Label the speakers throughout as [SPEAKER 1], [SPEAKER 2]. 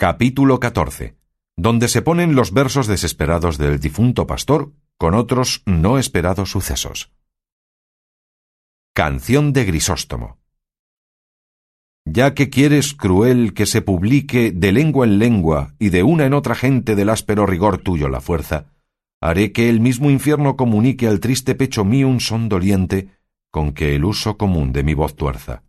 [SPEAKER 1] Capítulo 14. Donde se ponen los versos desesperados del difunto pastor con otros no esperados sucesos. Canción de Grisóstomo. Ya que quieres cruel que se publique de lengua en lengua y de una en otra gente del áspero rigor tuyo la fuerza, haré que el mismo infierno comunique al triste pecho mío un son doliente con que el uso común de mi voz tuerza.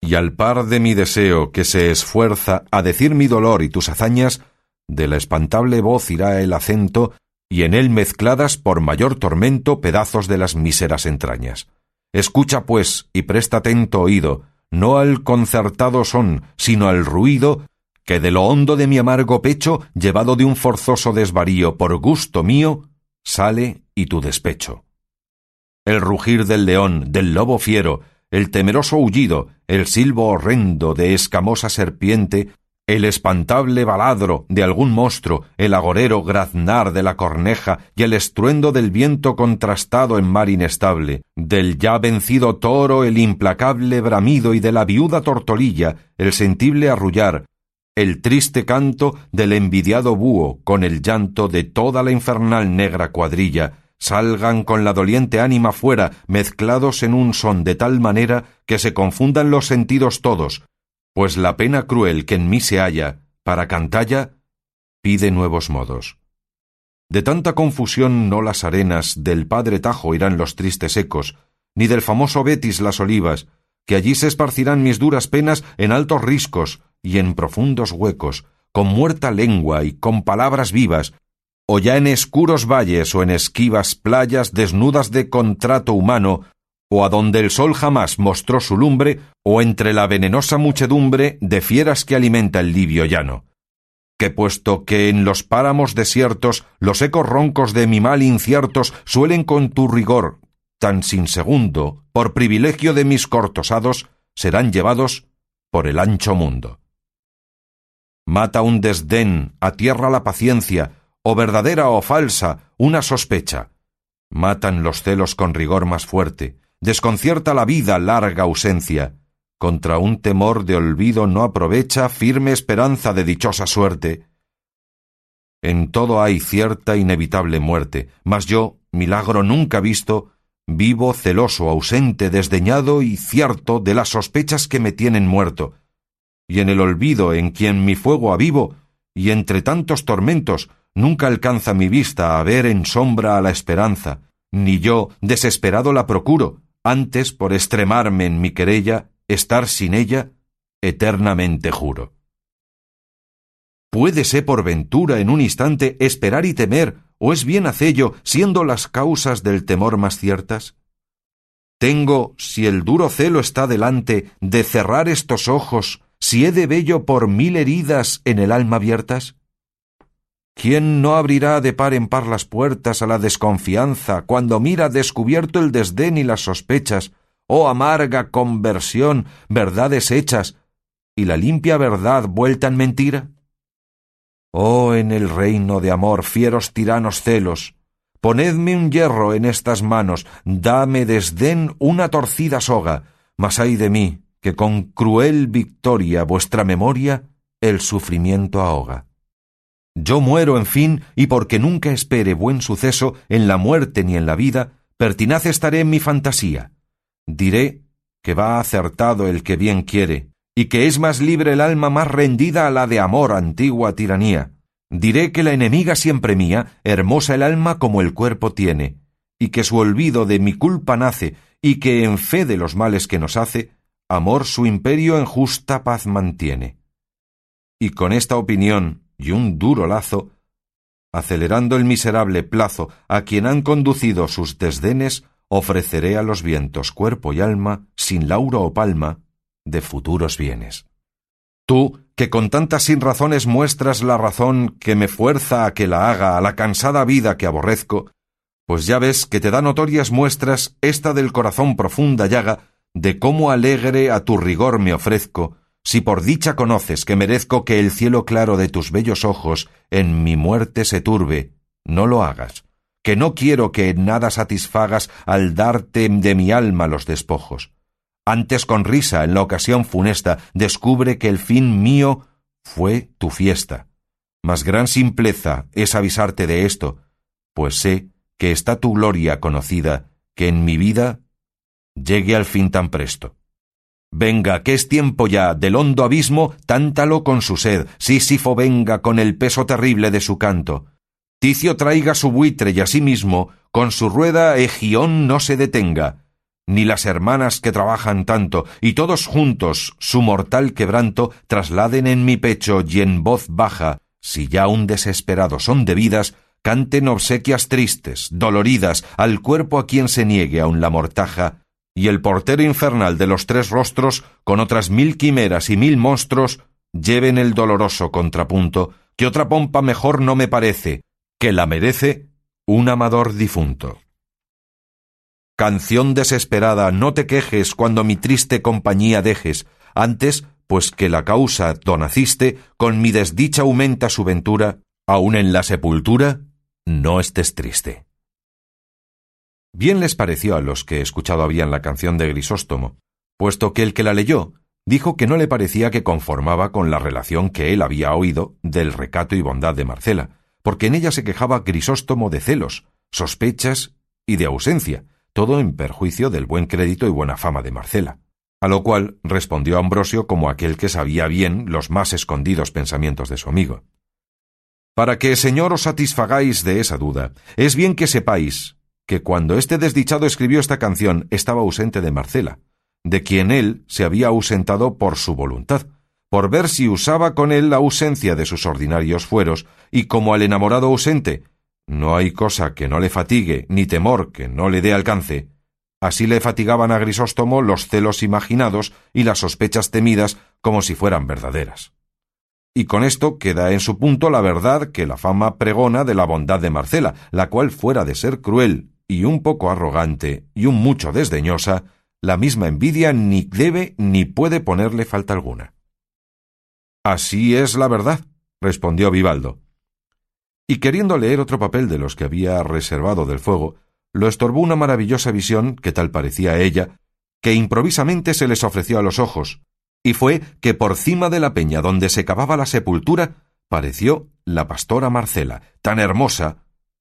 [SPEAKER 1] Y al par de mi deseo que se esfuerza a decir mi dolor y tus hazañas, de la espantable voz irá el acento, y en él mezcladas por mayor tormento pedazos de las míseras entrañas. Escucha, pues, y presta atento oído, no al concertado son, sino al ruido que de lo hondo de mi amargo pecho, llevado de un forzoso desvarío por gusto mío, sale y tu despecho. El rugir del león, del lobo fiero, el temeroso aullido, el silbo horrendo de escamosa serpiente, el espantable baladro de algún monstruo, el agorero graznar de la corneja y el estruendo del viento contrastado en mar inestable, del ya vencido toro el implacable bramido y de la viuda tortolilla el sentible arrullar, el triste canto del envidiado búho con el llanto de toda la infernal negra cuadrilla, salgan con la doliente ánima fuera, mezclados en un son de tal manera que se confundan los sentidos todos, pues la pena cruel que en mí se halla, para cantalla, pide nuevos modos. De tanta confusión no las arenas del padre Tajo irán los tristes ecos, ni del famoso Betis las olivas, que allí se esparcirán mis duras penas en altos riscos y en profundos huecos, con muerta lengua y con palabras vivas, o ya en escuros valles o en esquivas playas desnudas de contrato humano, o a donde el sol jamás mostró su lumbre, o entre la venenosa muchedumbre de fieras que alimenta el libio llano. Que puesto que en los páramos desiertos los ecos roncos de mi mal inciertos suelen con tu rigor, tan sin segundo, por privilegio de mis cortosados, serán llevados por el ancho mundo. Mata un desdén, atierra la paciencia, o verdadera o falsa, una sospecha. Matan los celos con rigor más fuerte, desconcierta la vida larga ausencia. Contra un temor de olvido no aprovecha firme esperanza de dichosa suerte. En todo hay cierta inevitable muerte, mas yo, milagro nunca visto, vivo celoso, ausente, desdeñado y cierto de las sospechas que me tienen muerto, y en el olvido en quien mi fuego avivo, y entre tantos tormentos, nunca alcanza mi vista a ver en sombra a la esperanza, ni yo, desesperado, la procuro, antes por extremarme en mi querella, estar sin ella, eternamente juro. ¿Puédese por ventura en un instante esperar y temer, o es bien hacello, siendo las causas del temor más ciertas? Tengo, si el duro celo está delante, de cerrar estos ojos, si he de bello por mil heridas en el alma abiertas? ¿Quién no abrirá de par en par las puertas a la desconfianza cuando mira descubierto el desdén y las sospechas, oh amarga conversión, verdades hechas, y la limpia verdad vuelta en mentira? Oh, en el reino de amor, fieros tiranos celos, ponedme un hierro en estas manos, dame desdén una torcida soga, mas ay de mí, que con cruel victoria vuestra memoria el sufrimiento ahoga. Yo muero, en fin, y porque nunca espere buen suceso en la muerte ni en la vida, pertinaz estaré en mi fantasía. Diré que va acertado el que bien quiere, y que es más libre el alma más rendida a la de amor antigua tiranía. Diré que la enemiga siempre mía, hermosa el alma como el cuerpo tiene, y que su olvido de mi culpa nace, y que en fe de los males que nos hace, amor su imperio en justa paz mantiene. Y con esta opinión y un duro lazo, acelerando el miserable plazo a quien han conducido sus desdenes, ofreceré a los vientos cuerpo y alma, sin lauro o palma, de futuros bienes. Tú, que con tantas sin razones muestras la razón que me fuerza a que la haga a la cansada vida que aborrezco, pues ya ves que te da notorias muestras esta del corazón profunda llaga de cómo alegre a tu rigor me ofrezco, si por dicha conoces que merezco que el cielo claro de tus bellos ojos en mi muerte se turbe, no lo hagas, que no quiero que en nada satisfagas al darte de mi alma los despojos. Antes con risa en la ocasión funesta descubre que el fin mío fue tu fiesta. Mas gran simpleza es avisarte de esto, pues sé que está tu gloria conocida, que en mi vida llegue al fin tan presto. Venga, que es tiempo ya, del hondo abismo, tántalo con su sed, Sísifo venga con el peso terrible de su canto. Ticio traiga su buitre y asimismo, con su rueda Egión no se detenga, ni las hermanas que trabajan tanto, y todos juntos su mortal quebranto trasladen en mi pecho y en voz baja, si ya un desesperado son debidas, canten obsequias tristes, doloridas, al cuerpo a quien se niegue aun la mortaja, y el portero infernal de los tres rostros, con otras mil quimeras y mil monstruos, lleven el doloroso contrapunto, que otra pompa mejor no me parece, que la merece un amador difunto. Canción desesperada, no te quejes cuando mi triste compañía dejes, antes, pues que la causa donaciste, con mi desdicha aumenta su ventura, aun en la sepultura, no estés triste. Bien les pareció a los que escuchado habían la canción de Grisóstomo, puesto que el que la leyó dijo que no le parecía que conformaba con la relación que él había oído del recato y bondad de Marcela, porque en ella se quejaba Grisóstomo de celos, sospechas y de ausencia, todo en perjuicio del buen crédito y buena fama de Marcela. A lo cual respondió Ambrosio como aquel que sabía bien los más escondidos pensamientos de su amigo. Para que, Señor, os satisfagáis de esa duda, es bien que sepáis que cuando este desdichado escribió esta canción estaba ausente de Marcela, de quien él se había ausentado por su voluntad, por ver si usaba con él la ausencia de sus ordinarios fueros, y como al enamorado ausente no hay cosa que no le fatigue, ni temor que no le dé alcance, así le fatigaban a Grisóstomo los celos imaginados y las sospechas temidas como si fueran verdaderas. Y con esto queda en su punto la verdad que la fama pregona de la bondad de Marcela, la cual fuera de ser cruel y un poco arrogante y un mucho desdeñosa, la misma envidia ni debe ni puede ponerle falta alguna. Así es la verdad, respondió Vivaldo. Y queriendo leer otro papel de los que había reservado del fuego, lo estorbó una maravillosa visión, que tal parecía a ella, que improvisamente se les ofreció a los ojos, y fue que por cima de la peña donde se cavaba la sepultura pareció la pastora Marcela, tan hermosa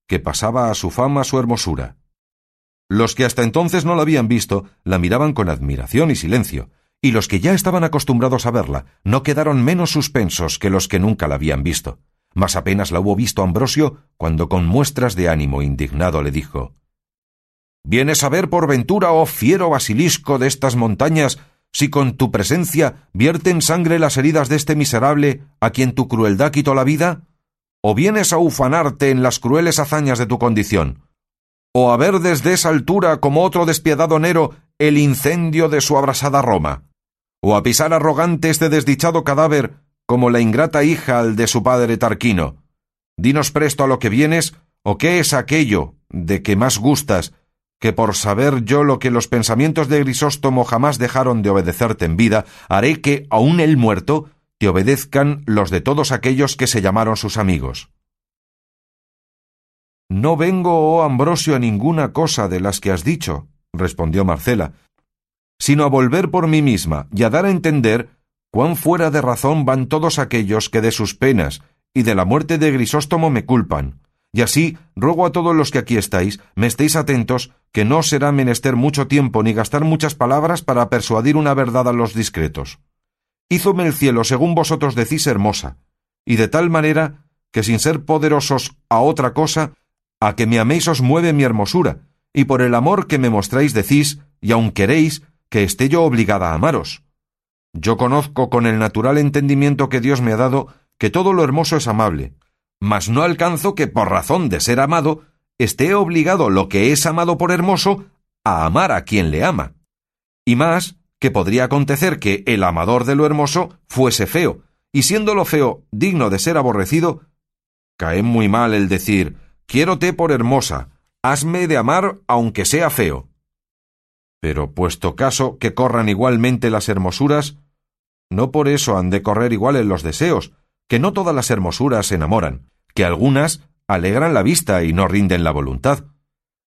[SPEAKER 1] que pasaba a su fama su hermosura. Los que hasta entonces no la habían visto la miraban con admiración y silencio, y los que ya estaban acostumbrados a verla no quedaron menos suspensos que los que nunca la habían visto. Mas apenas la hubo visto Ambrosio cuando con muestras de ánimo indignado le dijo ¿Vienes a ver por ventura, oh fiero basilisco de estas montañas, si con tu presencia vierten sangre las heridas de este miserable a quien tu crueldad quitó la vida? ¿O vienes a ufanarte en las crueles hazañas de tu condición? O a ver desde esa altura como otro despiadado Nero el incendio de su abrasada Roma, o a pisar arrogante este desdichado cadáver como la ingrata hija al de su padre Tarquino. Dinos presto a lo que vienes, o qué es aquello de que más gustas, que por saber yo lo que los pensamientos de Grisóstomo jamás dejaron de obedecerte en vida, haré que, aun el muerto, te obedezcan los de todos aquellos que se llamaron sus amigos. No vengo, oh Ambrosio, a ninguna cosa de las que has dicho, respondió Marcela, sino a volver por mí misma y a dar a entender cuán fuera de razón van todos aquellos que de sus penas y de la muerte de Grisóstomo me culpan. Y así ruego a todos los que aquí estáis, me estéis atentos, que no será menester mucho tiempo ni gastar muchas palabras para persuadir una verdad a los discretos. Hízome el cielo, según vosotros decís, hermosa, y de tal manera que sin ser poderosos a otra cosa, a que me améis os mueve mi hermosura, y por el amor que me mostráis decís, y aun queréis, que esté yo obligada a amaros. Yo conozco con el natural entendimiento que Dios me ha dado que todo lo hermoso es amable, mas no alcanzo que por razón de ser amado esté obligado lo que es amado por hermoso a amar a quien le ama. Y más que podría acontecer que el amador de lo hermoso fuese feo, y siendo lo feo digno de ser aborrecido, cae muy mal el decir Quiérote por hermosa, hazme de amar aunque sea feo. Pero puesto caso que corran igualmente las hermosuras, no por eso han de correr iguales los deseos, que no todas las hermosuras enamoran, que algunas alegran la vista y no rinden la voluntad,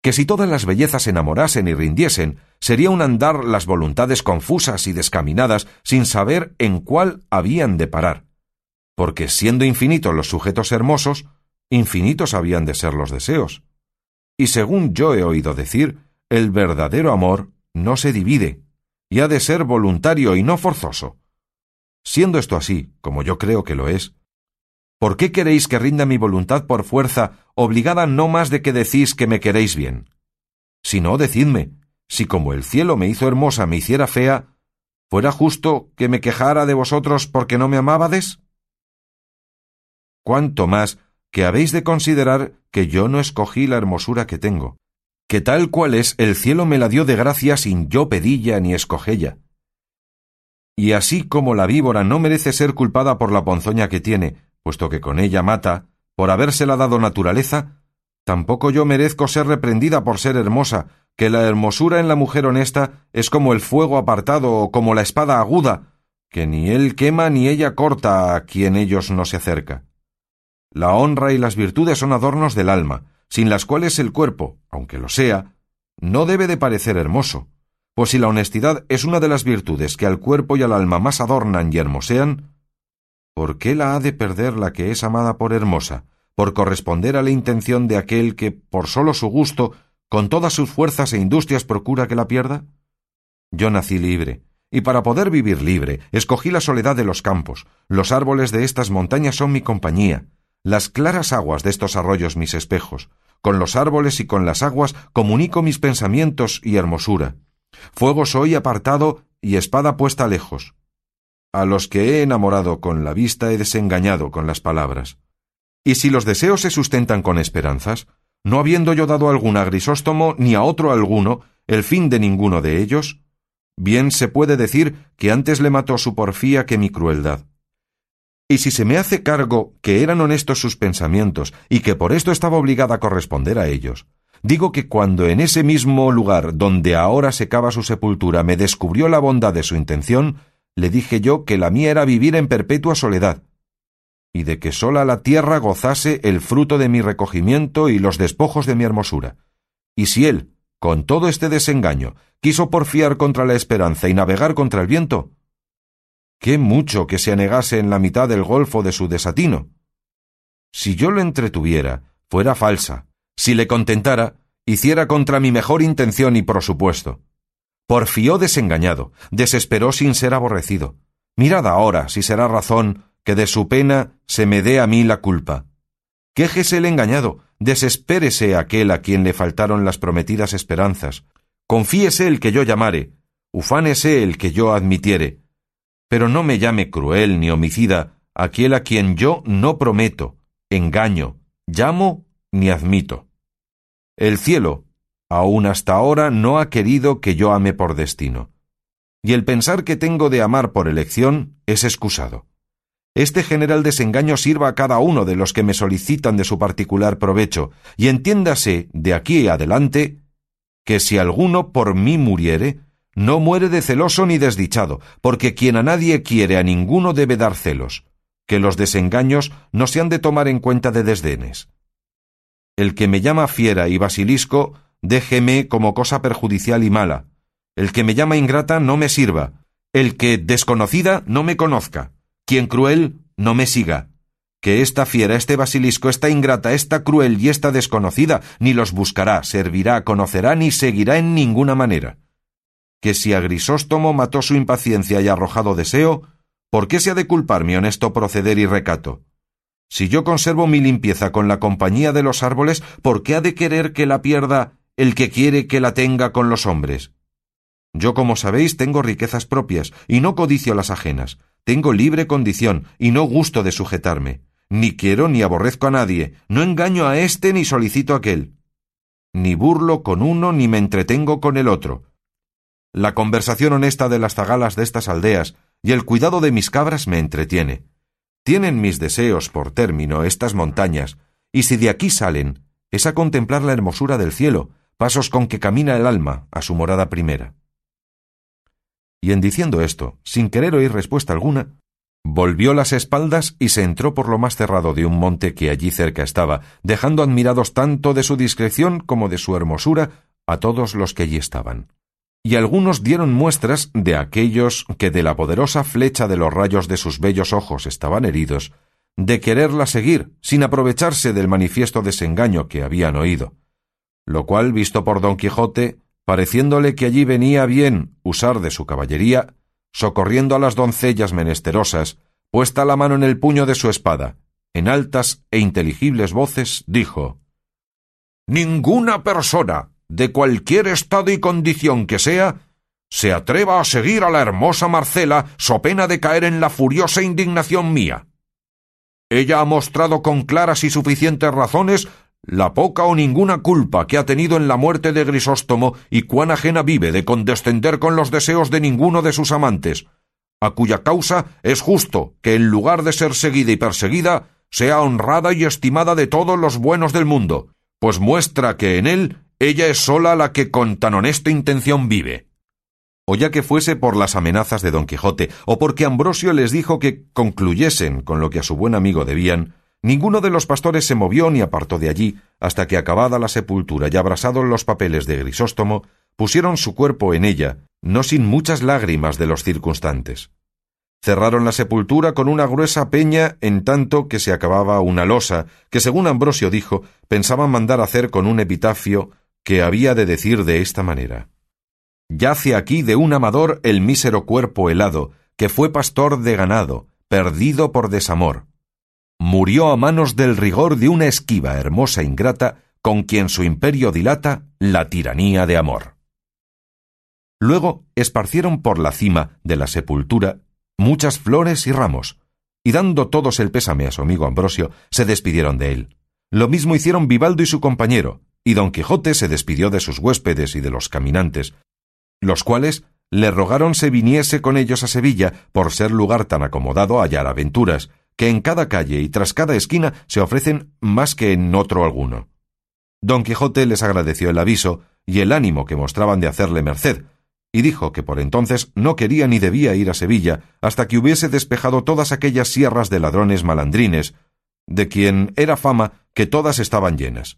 [SPEAKER 1] que si todas las bellezas enamorasen y rindiesen, sería un andar las voluntades confusas y descaminadas sin saber en cuál habían de parar. porque siendo infinitos los sujetos hermosos, infinitos habían de ser los deseos. Y según yo he oído decir, el verdadero amor no se divide, y ha de ser voluntario y no forzoso. Siendo esto así, como yo creo que lo es, ¿por qué queréis que rinda mi voluntad por fuerza, obligada no más de que decís que me queréis bien? Si no, decidme, si como el cielo me hizo hermosa me hiciera fea, ¿fuera justo que me quejara de vosotros porque no me amábades? Cuánto más que habéis de considerar que yo no escogí la hermosura que tengo, que tal cual es el cielo me la dio de gracia sin yo pedilla ni escogella. Y así como la víbora no merece ser culpada por la ponzoña que tiene, puesto que con ella mata, por habérsela dado naturaleza, tampoco yo merezco ser reprendida por ser hermosa, que la hermosura en la mujer honesta es como el fuego apartado o como la espada aguda, que ni él quema ni ella corta a quien ellos no se acerca. La honra y las virtudes son adornos del alma, sin las cuales el cuerpo, aunque lo sea, no debe de parecer hermoso, pues si la honestidad es una de las virtudes que al cuerpo y al alma más adornan y hermosean, ¿por qué la ha de perder la que es amada por hermosa, por corresponder a la intención de aquel que, por solo su gusto, con todas sus fuerzas e industrias procura que la pierda? Yo nací libre, y para poder vivir libre, escogí la soledad de los campos, los árboles de estas montañas son mi compañía, las claras aguas de estos arroyos mis espejos, con los árboles y con las aguas comunico mis pensamientos y hermosura. Fuego soy apartado y espada puesta lejos. A los que he enamorado con la vista he desengañado con las palabras. Y si los deseos se sustentan con esperanzas, no habiendo yo dado algún a Grisóstomo ni a otro alguno el fin de ninguno de ellos, bien se puede decir que antes le mató su porfía que mi crueldad. Y si se me hace cargo que eran honestos sus pensamientos y que por esto estaba obligada a corresponder a ellos, digo que cuando en ese mismo lugar donde ahora se cava su sepultura me descubrió la bondad de su intención, le dije yo que la mía era vivir en perpetua soledad, y de que sola la tierra gozase el fruto de mi recogimiento y los despojos de mi hermosura. Y si él, con todo este desengaño, quiso porfiar contra la esperanza y navegar contra el viento, qué mucho que se anegase en la mitad del golfo de su desatino. Si yo lo entretuviera, fuera falsa. Si le contentara, hiciera contra mi mejor intención y prosupuesto. Porfió desengañado, desesperó sin ser aborrecido. Mirad ahora si será razón que de su pena se me dé a mí la culpa. Quéjese el engañado, desespérese aquel a quien le faltaron las prometidas esperanzas, confíese el que yo llamare, ufánese el que yo admitiere, pero no me llame cruel ni homicida aquel a quien yo no prometo, engaño, llamo ni admito. El cielo, aun hasta ahora, no ha querido que yo ame por destino, y el pensar que tengo de amar por elección es excusado. Este general desengaño sirva a cada uno de los que me solicitan de su particular provecho, y entiéndase de aquí adelante que si alguno por mí muriere, no muere de celoso ni desdichado, porque quien a nadie quiere a ninguno debe dar celos, que los desengaños no se han de tomar en cuenta de desdenes. El que me llama fiera y basilisco, déjeme como cosa perjudicial y mala. El que me llama ingrata no me sirva. El que desconocida no me conozca. Quien cruel no me siga. Que esta fiera, este basilisco, esta ingrata, esta cruel y esta desconocida, ni los buscará, servirá, conocerá, ni seguirá en ninguna manera que si a Grisóstomo mató su impaciencia y arrojado deseo, ¿por qué se ha de culpar mi honesto proceder y recato? Si yo conservo mi limpieza con la compañía de los árboles, ¿por qué ha de querer que la pierda el que quiere que la tenga con los hombres? Yo, como sabéis, tengo riquezas propias, y no codicio las ajenas. Tengo libre condición, y no gusto de sujetarme. Ni quiero ni aborrezco a nadie, no engaño a éste ni solicito a aquel. Ni burlo con uno ni me entretengo con el otro. La conversación honesta de las zagalas de estas aldeas y el cuidado de mis cabras me entretiene. Tienen mis deseos por término estas montañas, y si de aquí salen, es a contemplar la hermosura del cielo, pasos con que camina el alma a su morada primera. Y en diciendo esto, sin querer oír respuesta alguna, volvió las espaldas y se entró por lo más cerrado de un monte que allí cerca estaba, dejando admirados tanto de su discreción como de su hermosura a todos los que allí estaban y algunos dieron muestras de aquellos que de la poderosa flecha de los rayos de sus bellos ojos estaban heridos, de quererla seguir, sin aprovecharse del manifiesto desengaño que habían oído. Lo cual, visto por don Quijote, pareciéndole que allí venía bien usar de su caballería, socorriendo a las doncellas menesterosas, puesta la mano en el puño de su espada, en altas e inteligibles voces, dijo Ninguna persona, de cualquier estado y condición que sea, se atreva a seguir a la hermosa Marcela so pena de caer en la furiosa indignación mía. Ella ha mostrado con claras y suficientes razones la poca o ninguna culpa que ha tenido en la muerte de Grisóstomo y cuán ajena vive de condescender con los deseos de ninguno de sus amantes, a cuya causa es justo que en lugar de ser seguida y perseguida, sea honrada y estimada de todos los buenos del mundo, pues muestra que en él ella es sola la que con tan honesta intención vive. O ya que fuese por las amenazas de don Quijote, o porque Ambrosio les dijo que concluyesen con lo que a su buen amigo debían, ninguno de los pastores se movió ni apartó de allí, hasta que acabada la sepultura y abrasados los papeles de Grisóstomo, pusieron su cuerpo en ella, no sin muchas lágrimas de los circunstantes. Cerraron la sepultura con una gruesa peña en tanto que se acababa una losa, que según Ambrosio dijo, pensaban mandar hacer con un epitafio que había de decir de esta manera. Yace aquí de un amador el mísero cuerpo helado, que fue pastor de ganado, perdido por desamor. Murió a manos del rigor de una esquiva hermosa ingrata, con quien su imperio dilata la tiranía de amor. Luego esparcieron por la cima de la sepultura muchas flores y ramos, y dando todos el pésame a su amigo Ambrosio, se despidieron de él. Lo mismo hicieron Vivaldo y su compañero, y don Quijote se despidió de sus huéspedes y de los caminantes, los cuales le rogaron se viniese con ellos a Sevilla por ser lugar tan acomodado a hallar aventuras, que en cada calle y tras cada esquina se ofrecen más que en otro alguno. Don Quijote les agradeció el aviso y el ánimo que mostraban de hacerle merced, y dijo que por entonces no quería ni debía ir a Sevilla hasta que hubiese despejado todas aquellas sierras de ladrones malandrines, de quien era fama que todas estaban llenas.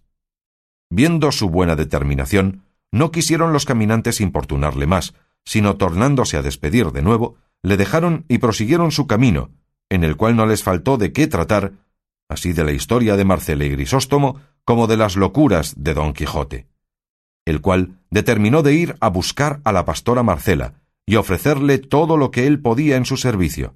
[SPEAKER 1] Viendo su buena determinación, no quisieron los caminantes importunarle más, sino tornándose a despedir de nuevo, le dejaron y prosiguieron su camino, en el cual no les faltó de qué tratar, así de la historia de Marcela y Grisóstomo, como de las locuras de Don Quijote, el cual determinó de ir a buscar a la pastora Marcela y ofrecerle todo lo que él podía en su servicio.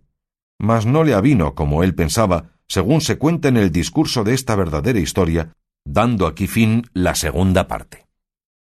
[SPEAKER 1] Mas no le avino como él pensaba, según se cuenta en el discurso de esta verdadera historia, dando aquí fin la segunda parte.